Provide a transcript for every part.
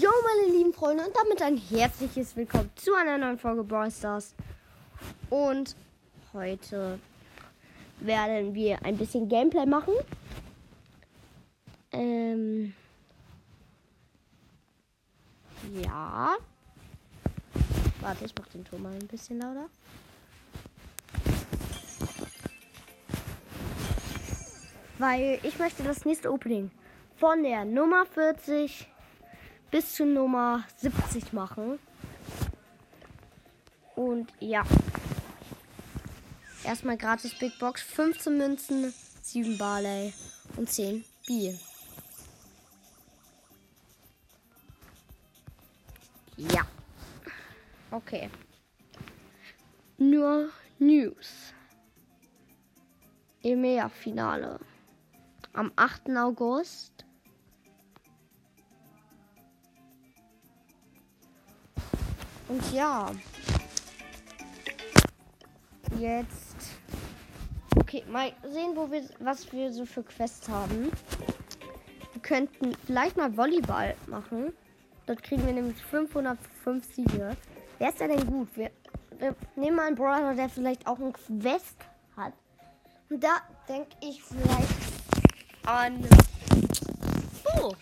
Jo, meine lieben Freunde, und damit ein herzliches Willkommen zu einer neuen Folge Brawl Stars. Und heute werden wir ein bisschen Gameplay machen. Ähm. Ja. Warte, ich mach den Ton mal ein bisschen lauter. Weil ich möchte das nächste Opening von der Nummer 40 bis zu Nummer 70 machen. Und ja. Erstmal gratis Big Box, 15 Münzen, 7 Barley und 10 Bier. Ja. Okay. Nur News. EMEA-Finale. Am 8. August. Und ja. Jetzt. Okay, mal sehen, wo wir, was wir so für Quests haben. Wir könnten vielleicht mal Volleyball machen. Dort kriegen wir nämlich 505 Siege. Wer ist denn gut? Wir, wir nehmen mal einen Brawler, der vielleicht auch ein Quest hat. Und da denke ich vielleicht an Bo.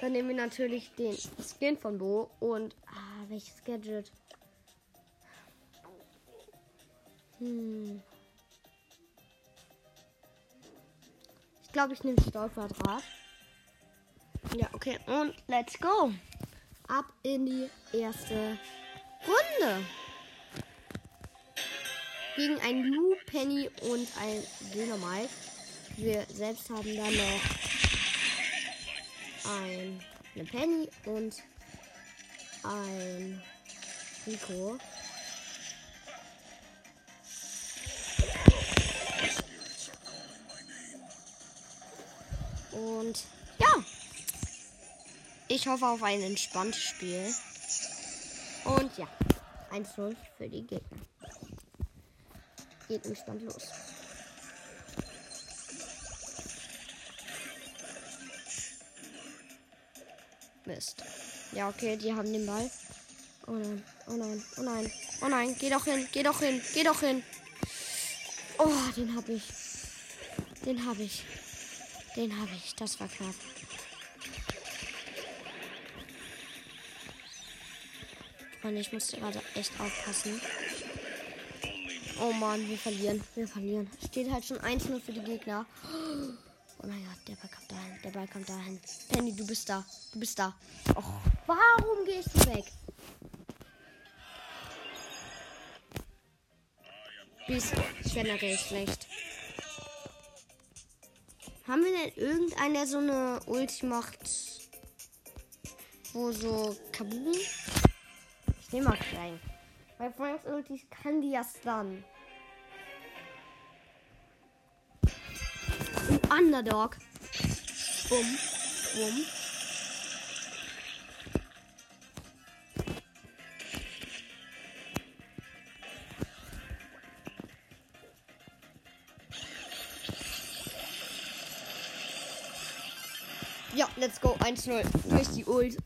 Dann nehmen wir natürlich den Skin von Bo und ah, welches Gadget? Hm. Ich glaube, ich nehme Stahlquadrat. Ja, okay. Und let's go. Ab in die erste Runde. Gegen ein Lou, Penny und ein Dynamite. Wir selbst haben dann noch ein, eine Penny und ein Rico. Und ja. Ich hoffe auf ein entspanntes Spiel. Und ja. 1-0 für die Gegner. Geht entspannt los. Mist. Ja, okay, die haben den Ball. Oh nein, oh nein, oh nein, oh nein, geh doch hin, geh doch hin, geh doch hin. Oh, den hab ich. Den hab ich. Den hab ich. Das war knapp. Freunde, ich musste gerade echt aufpassen. Oh Mann, wir verlieren. Wir verlieren. Steht halt schon 1-0 für die Gegner. Oh mein Gott, der Ball kommt dahin. Der Ball kommt dahin. Penny, du bist da. Du bist da. Och, warum gehst du weg? Bist generell schlecht. Haben wir denn irgendeinen, der so eine Ulti macht? Wo so Kabum? Ich nehme mal klein. Bei Franks Ulti kann die ja stunnen. Underdog. Bumm. Bumm. Ja, let's go. 1-0 durch die Ult.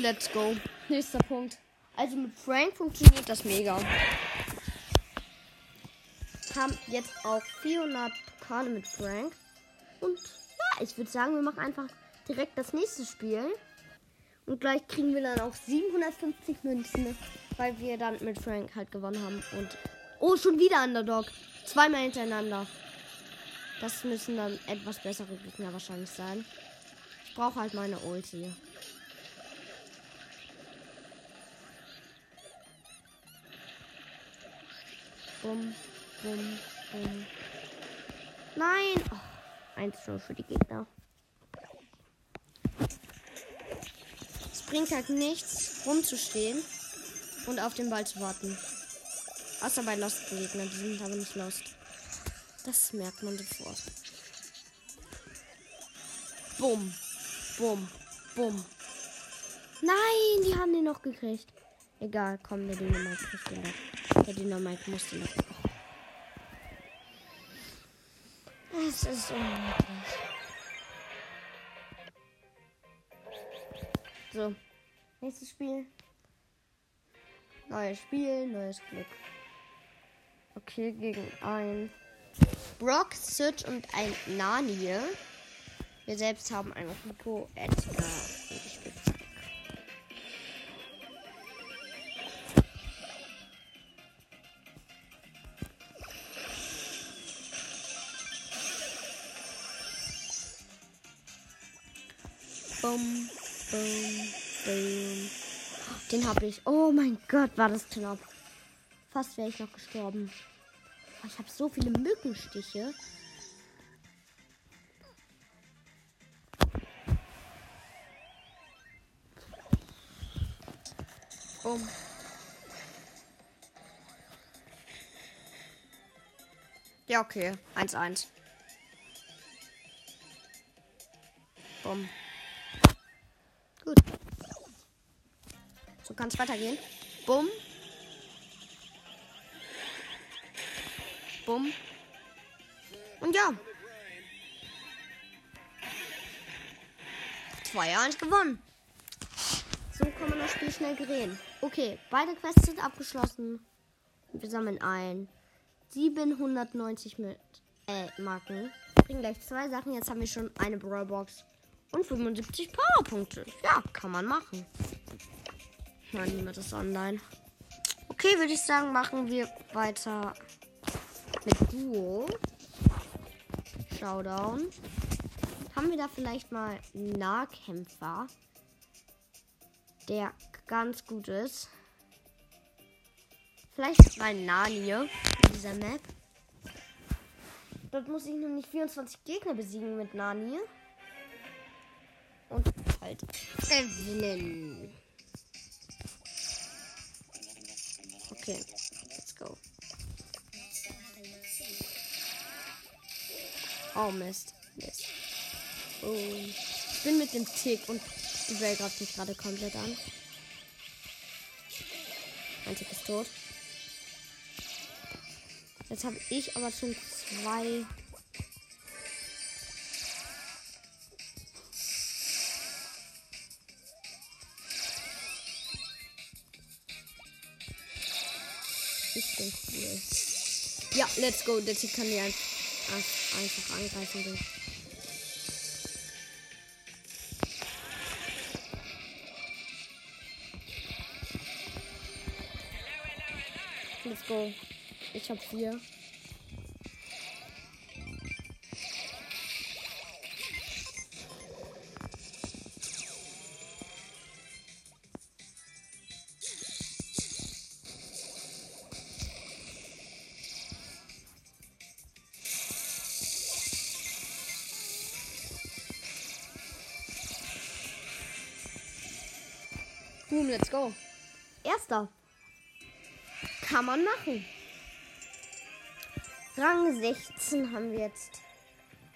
Let's go. Nächster Punkt. Also mit Frank funktioniert das mega. Haben jetzt auch 400 Pokale mit Frank. Und ja, ich würde sagen, wir machen einfach direkt das nächste Spiel. Und gleich kriegen wir dann auch 750 Münzen, weil wir dann mit Frank halt gewonnen haben. Und oh, schon wieder Underdog. Zweimal hintereinander. Das müssen dann etwas bessere Gegner wahrscheinlich sein. Ich brauche halt meine Ulti. Bum, bum, bum. Nein! Oh, 1 0 für die Gegner. Es bringt halt nichts, rumzustehen und auf den Ball zu warten. Außer bei Lost Gegnern, die sind aber nicht Lost. Das merkt man sofort. Bumm. Bumm. Bumm. Nein, die haben den noch gekriegt. Egal, komm, kriegt den noch. Der Dynamite muss den noch. Es ist unmöglich. So, nächstes Spiel. Neues Spiel, neues Glück. Okay, gegen ein Brock, Sid und ein Nani. Wir selbst haben einen Rico, Edgar bum. Den habe ich. Oh mein Gott, war das knapp. Fast wäre ich noch gestorben. Oh, ich habe so viele Mückenstiche. Bumm. Ja, okay. 1-1. Bumm. Gut. So kann es weitergehen. Bumm. Bumm. Und ja. 2-1 gewonnen. So kann man das Spiel schnell drehen. Okay, beide Quests sind abgeschlossen. Wir sammeln ein. 790 mit äh, Marken. Bringen gleich zwei Sachen. Jetzt haben wir schon eine Brawlbox und 75 Powerpunkte. Ja, kann man machen. Nein, niemand ist online. Okay, würde ich sagen, machen wir weiter mit Duo. Showdown. Haben wir da vielleicht mal einen Nahkämpfer, der ganz gut ist? Vielleicht mal Nani in dieser Map. Dort muss ich nämlich 24 Gegner besiegen mit Nani. Und halt gewinnen. Okay, let's go. Oh Mist. Mist. Oh. Ich bin mit dem Tick und die Bell greift mich gerade komplett an. Mein Tick ist tot. Jetzt habe ich aber schon zwei. Let's go. Der Tick kann mir ein einfach angreifen will. Let's go. Ich hab vier. Boom, let's go. Erster. Kann man machen. Rang 16 haben wir jetzt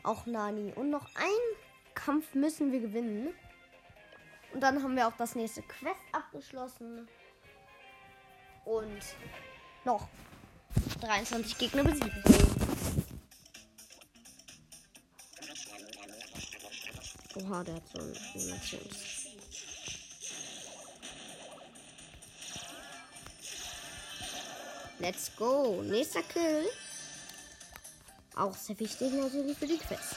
auch Nani. Und noch einen Kampf müssen wir gewinnen. Und dann haben wir auch das nächste Quest abgeschlossen. Und noch 23 Gegner besiegen. Oha, der hat so ein. Let's go. Nächster Kill. Auch sehr wichtig natürlich für die Quest.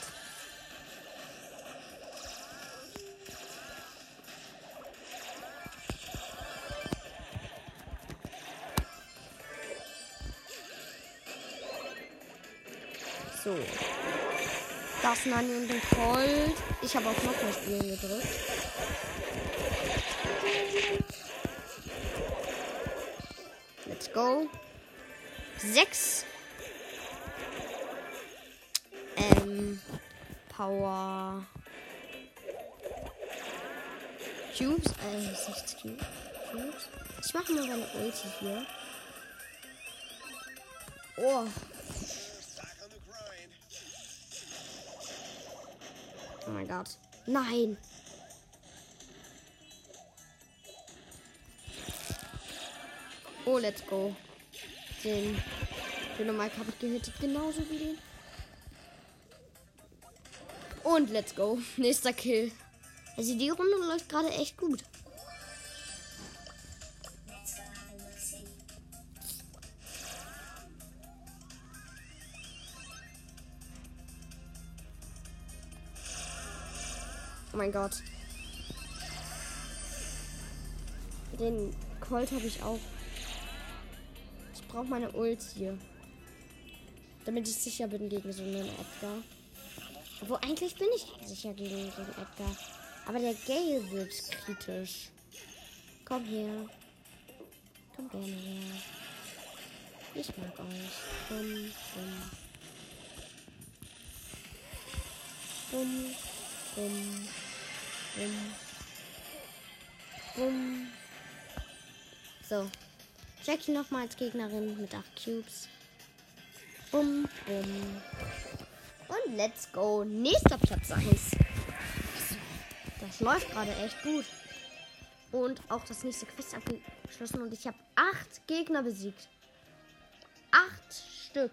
So. Das Nani und den Colt. Ich habe auf noch mehr Spielen gedrückt. Let's go. 6. Ähm, Power. Cubes, äh, 6 Cubes. Ich mache mal meine Ulti hier. Oh. Oh mein Gott. Nein. Oh, let's go. Den Dynamite habe ich gehittet, genauso wie den. Und let's go. Nächster Kill. Also die Runde läuft gerade echt gut. Oh mein Gott. Den Colt habe ich auch. Ich brauche meine Ult hier. Damit ich sicher bin gegen so einen Edgar. Wo eigentlich bin ich sicher gegen, gegen Edgar. Aber der Gale wird kritisch. Komm her. Komm gerne her. Ich mag euch. Bum, bum. Bum, bum. Bum. Bum. So. Jackie nochmal als Gegnerin mit 8 Cubes. Bum, bum. Und let's go. Nächster Platz 1. Das läuft gerade echt gut. Und auch das nächste Quest abgeschlossen. Und ich habe 8 Gegner besiegt. 8 Stück.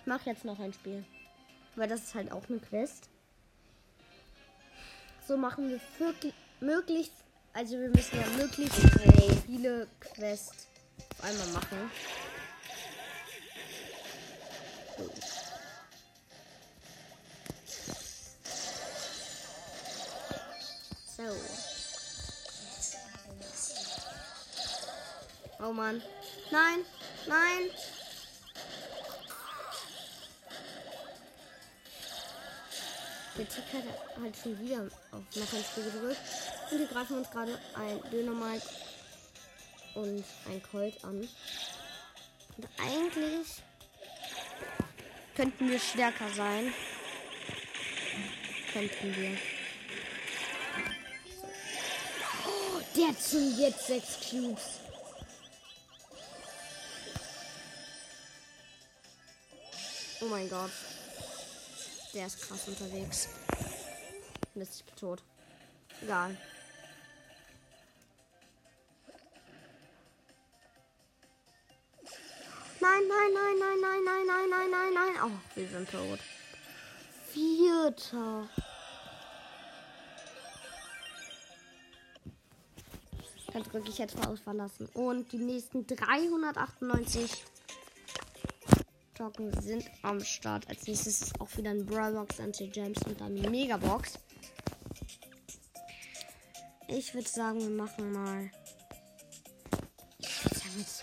Ich mache jetzt noch ein Spiel. Weil das ist halt auch eine Quest. So machen wir möglichst, also wir müssen ja möglichst viele Quests auf einmal machen. So. Oh Mann. Nein, nein. Der Tick hat halt schon wieder auf noch ein Spiel gedrückt. Und wir greifen uns gerade ein Dynamite und ein Colt an. Und eigentlich könnten wir stärker sein. Könnten wir. Der hat jetzt sechs Cubes. Oh mein Gott. Der ist krass unterwegs. Mist, ich bin tot. Egal. Nein, nein, nein, nein, nein, nein, nein, nein, nein, nein. Oh, wir sind tot. Vierter. Dann drücke ich jetzt mal aus verlassen. Und die nächsten 398 Token sind am Start. Als nächstes ist auch wieder ein Brawlbox, Anti-Gems und dann Megabox. Ich würde sagen, wir machen mal.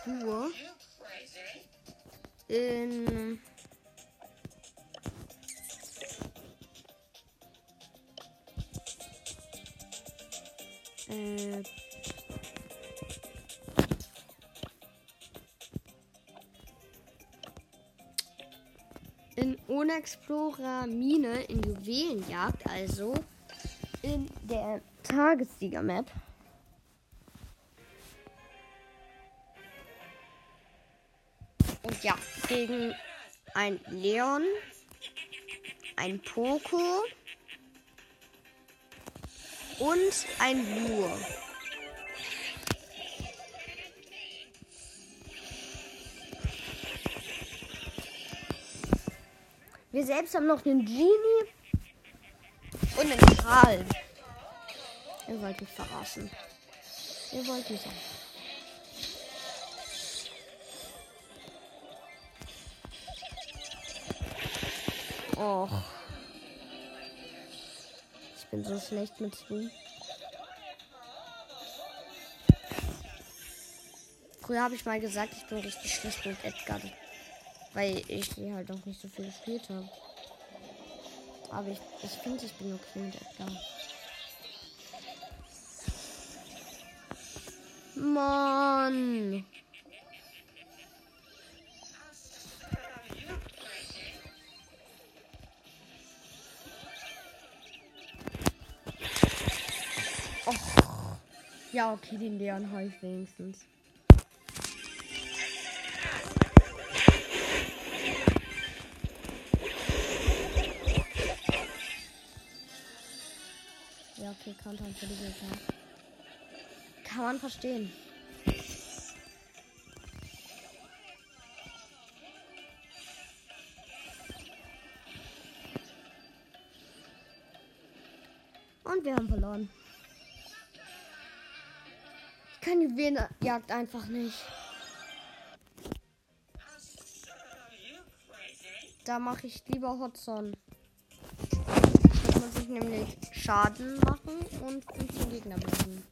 Ruhe. In. Äh, in Unexplorer Mine in Juwelenjagd, also in der Tagessieger-Map. Und ja, gegen ein Leon, ein Poco und ein Lure. Wir selbst haben noch einen Genie und einen Karl. Ihr wollt mich verarschen. Ihr wollt mich auch. Och. Ich bin so schlecht mit ihm. Früher habe ich mal gesagt, ich bin richtig schlecht mit Edgar. Weil ich die halt auch nicht so viel gespielt habe. Aber ich, ich finde, ich bin okay mit Edgar. Mann. Ja, okay, den Leon habe ich wenigstens. kann für diese sein. Kann man verstehen. Und wir haben verloren. Ich kann Juwelenjagd einfach nicht. Da mache ich lieber Hotson. Nämlich Schaden machen und 15 Gegner bleiben.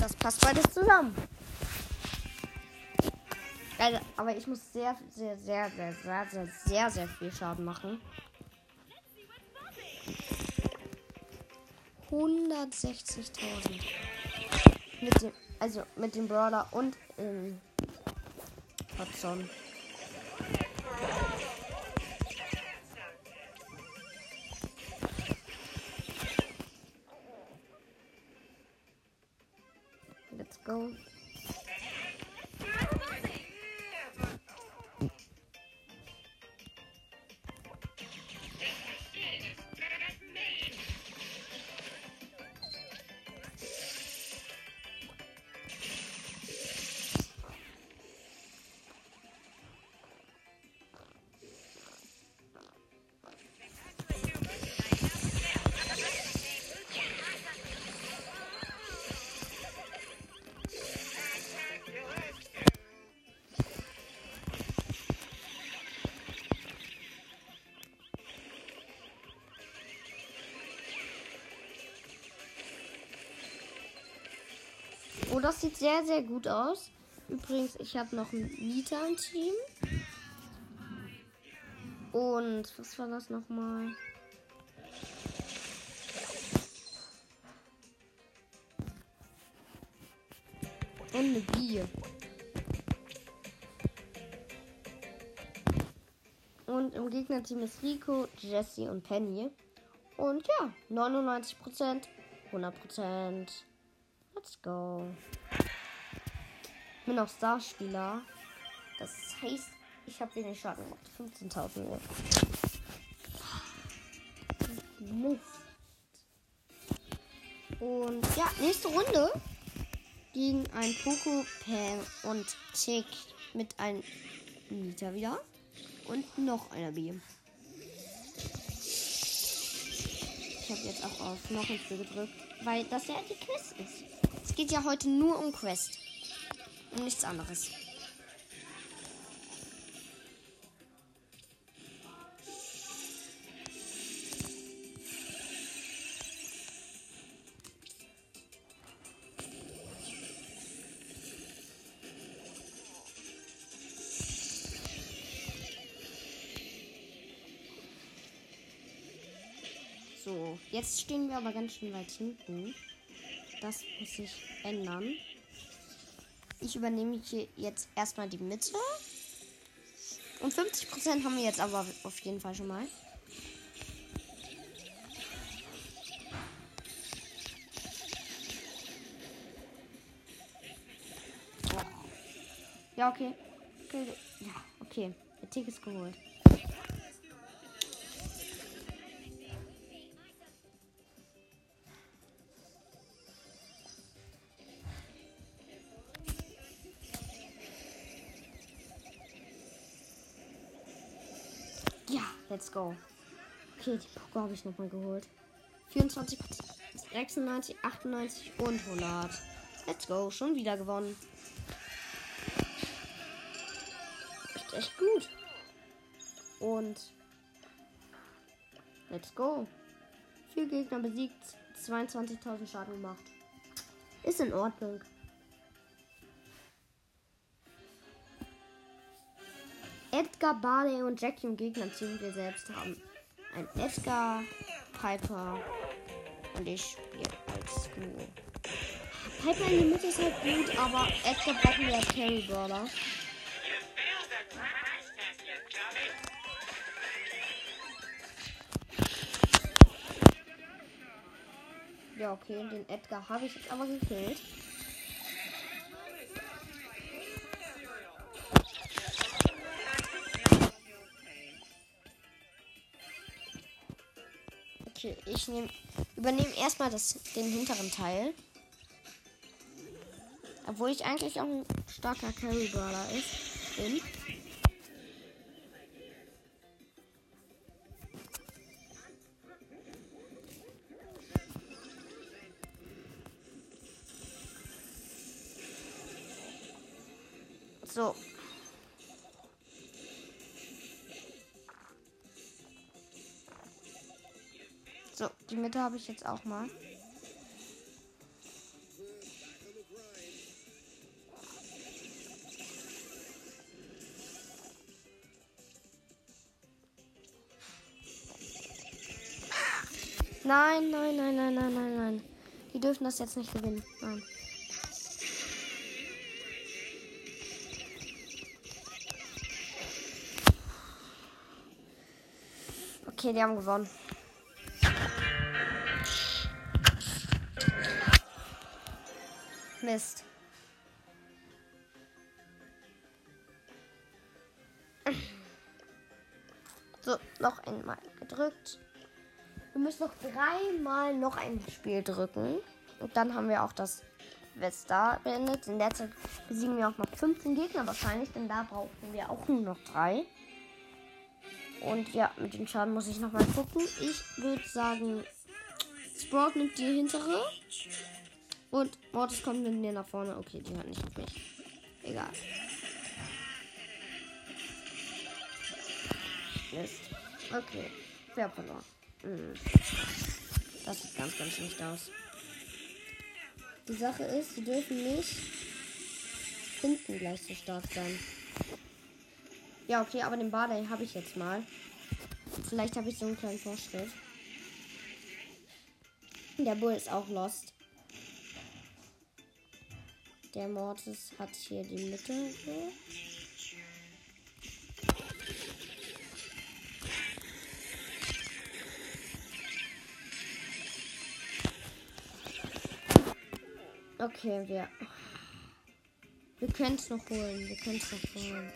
Das passt beides zusammen. Also, aber ich muss sehr, sehr, sehr, sehr, sehr, sehr, sehr, sehr viel Schaden machen. 160.000. Mit dem, also mit dem Brawler und ähm, Hudson. Sieht sehr, sehr gut aus. Übrigens, ich habe noch ein Nita im Team. Und was war das nochmal? Und eine Bier. Und im Gegnerteam ist Rico, Jesse und Penny. Und ja, 99%, 100%. Let's go. Ich bin auch Starspieler. Das heißt, ich habe wenig Schaden gemacht. 15.000 Uhr. Mist. Und ja, nächste Runde gegen ein Poco, Pam und Tick mit einem Nita wieder. Und noch einer B. Ich habe jetzt auch auf noch ein Spiel gedrückt, weil das ja die Quest ist. Es geht ja heute nur um Quest. Um nichts anderes. So, jetzt stehen wir aber ganz schön weit hinten. Das muss sich ändern. Ich übernehme hier jetzt erstmal die Mitte. Und 50% haben wir jetzt aber auf jeden Fall schon mal. Ja, okay. okay. Ja, okay. Der Tick ist geholt. Go. Okay, die Poco habe ich nochmal geholt. 24, 96, 98 und 100. Let's go. Schon wieder gewonnen. Ist echt gut. Und let's go. Vier Gegner besiegt, 22.000 Schaden gemacht. Ist in Ordnung. Edgar, Barley und Jackie im Gegnerteam. Wir selbst haben ein Edgar, Piper und ich spiele als Duo. Piper in der Mitte ist halt gut, aber Edgar brauchen wir als Carry Brawler. Ja, okay, den Edgar habe ich jetzt aber gekillt. Ich nehm, übernehme erstmal das, den hinteren Teil. Obwohl ich eigentlich auch ein starker Carry Brawler ist, bin. Mitte habe ich jetzt auch mal. Nein, nein, nein, nein, nein, nein, nein. Die dürfen das jetzt nicht gewinnen. Nein. Okay, die haben gewonnen. Mist. So, noch einmal gedrückt. Wir müssen noch dreimal noch ein Spiel drücken. Und dann haben wir auch das Westar beendet. In der Zeit besiegen wir auch noch 15 Gegner wahrscheinlich, denn da brauchen wir auch nur noch drei. Und ja, mit dem Schaden muss ich nochmal gucken. Ich würde sagen, Sprout nimmt die hintere. Und Mortis kommt mit mir nach vorne. Okay, die hört nicht auf mich. Egal. Mist. Okay. Wer verloren? Hm. Das sieht ganz, ganz schlecht aus. Die Sache ist, sie dürfen nicht hinten gleich so stark sein. Ja, okay, aber den Barley habe ich jetzt mal. Vielleicht habe ich so einen kleinen Vorschritt. Der Bull ist auch lost. Der Mortis hat hier die Mitte. Okay, wir. Wir können es noch holen. Wir können es noch holen.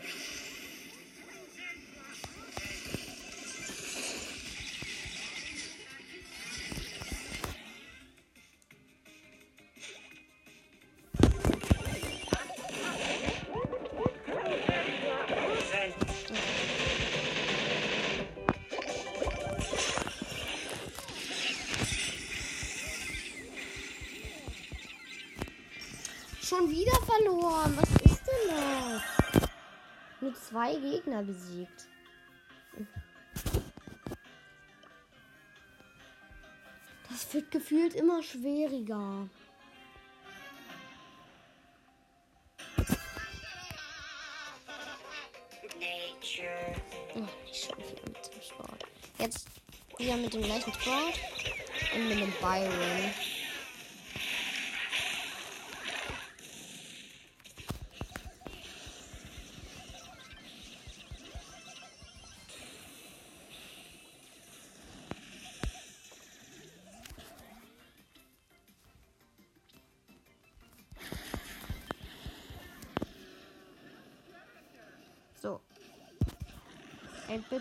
Besiegt. Das wird gefühlt immer schwieriger. Oh, nicht schon wieder mit dem Sport. Jetzt wieder mit dem gleichen Sport und mit dem Byron.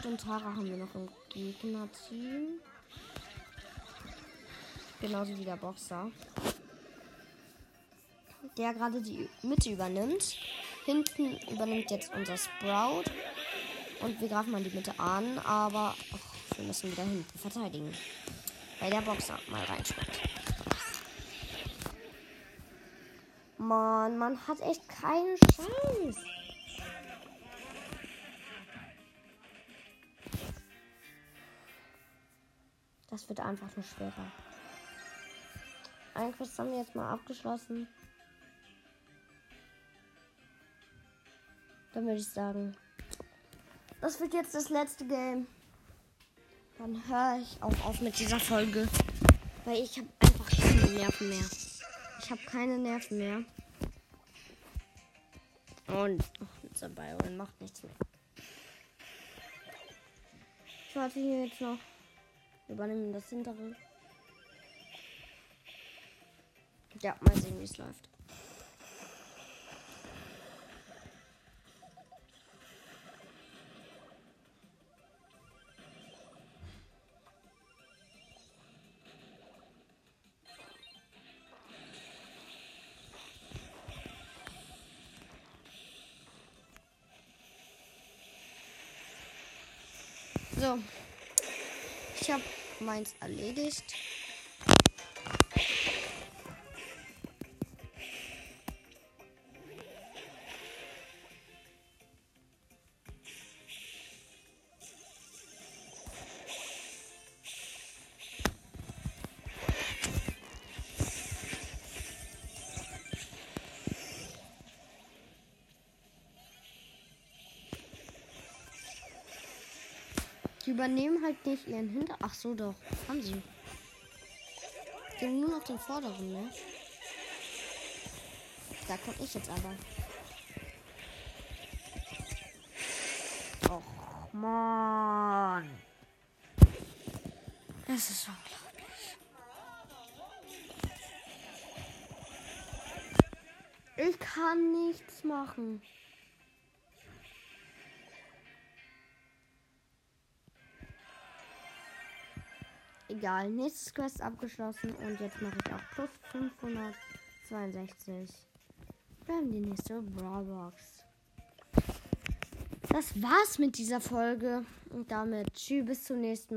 Und Tara haben wir noch im Gegnerteam. Genauso wie der Boxer. Der gerade die Mitte übernimmt. Hinten übernimmt jetzt unser Sprout. Und wir greifen mal die Mitte an, aber ach, wir müssen wieder hinten verteidigen. Weil der Boxer mal reinspringt. Mann, man hat echt keine Chance. Das wird einfach nur schwerer. Ein Quest haben wir jetzt mal abgeschlossen. Dann würde ich sagen, das wird jetzt das letzte Game. Dann höre ich auch auf mit dieser Folge. Weil ich habe einfach keine Nerven mehr. Ich habe keine Nerven mehr. Und ach, dieser Byron macht nichts mehr. Ich warte hier jetzt noch. Übernehmen das hintere. Ja, mal sehen, wie es läuft. So. Ich habe meins erledigt. Die übernehmen halt nicht ihren Hinter... Ach so, doch. Haben sie. Die haben nur noch den vorderen, ne? Da komme ich jetzt aber. Och, Mann. Das ist unglaublich. Ich kann nichts machen. Egal, nächstes Quest abgeschlossen und jetzt mache ich auch plus 562. Dann die nächste Brawlbox. Das war's mit dieser Folge und damit tschüss bis zum nächsten Mal.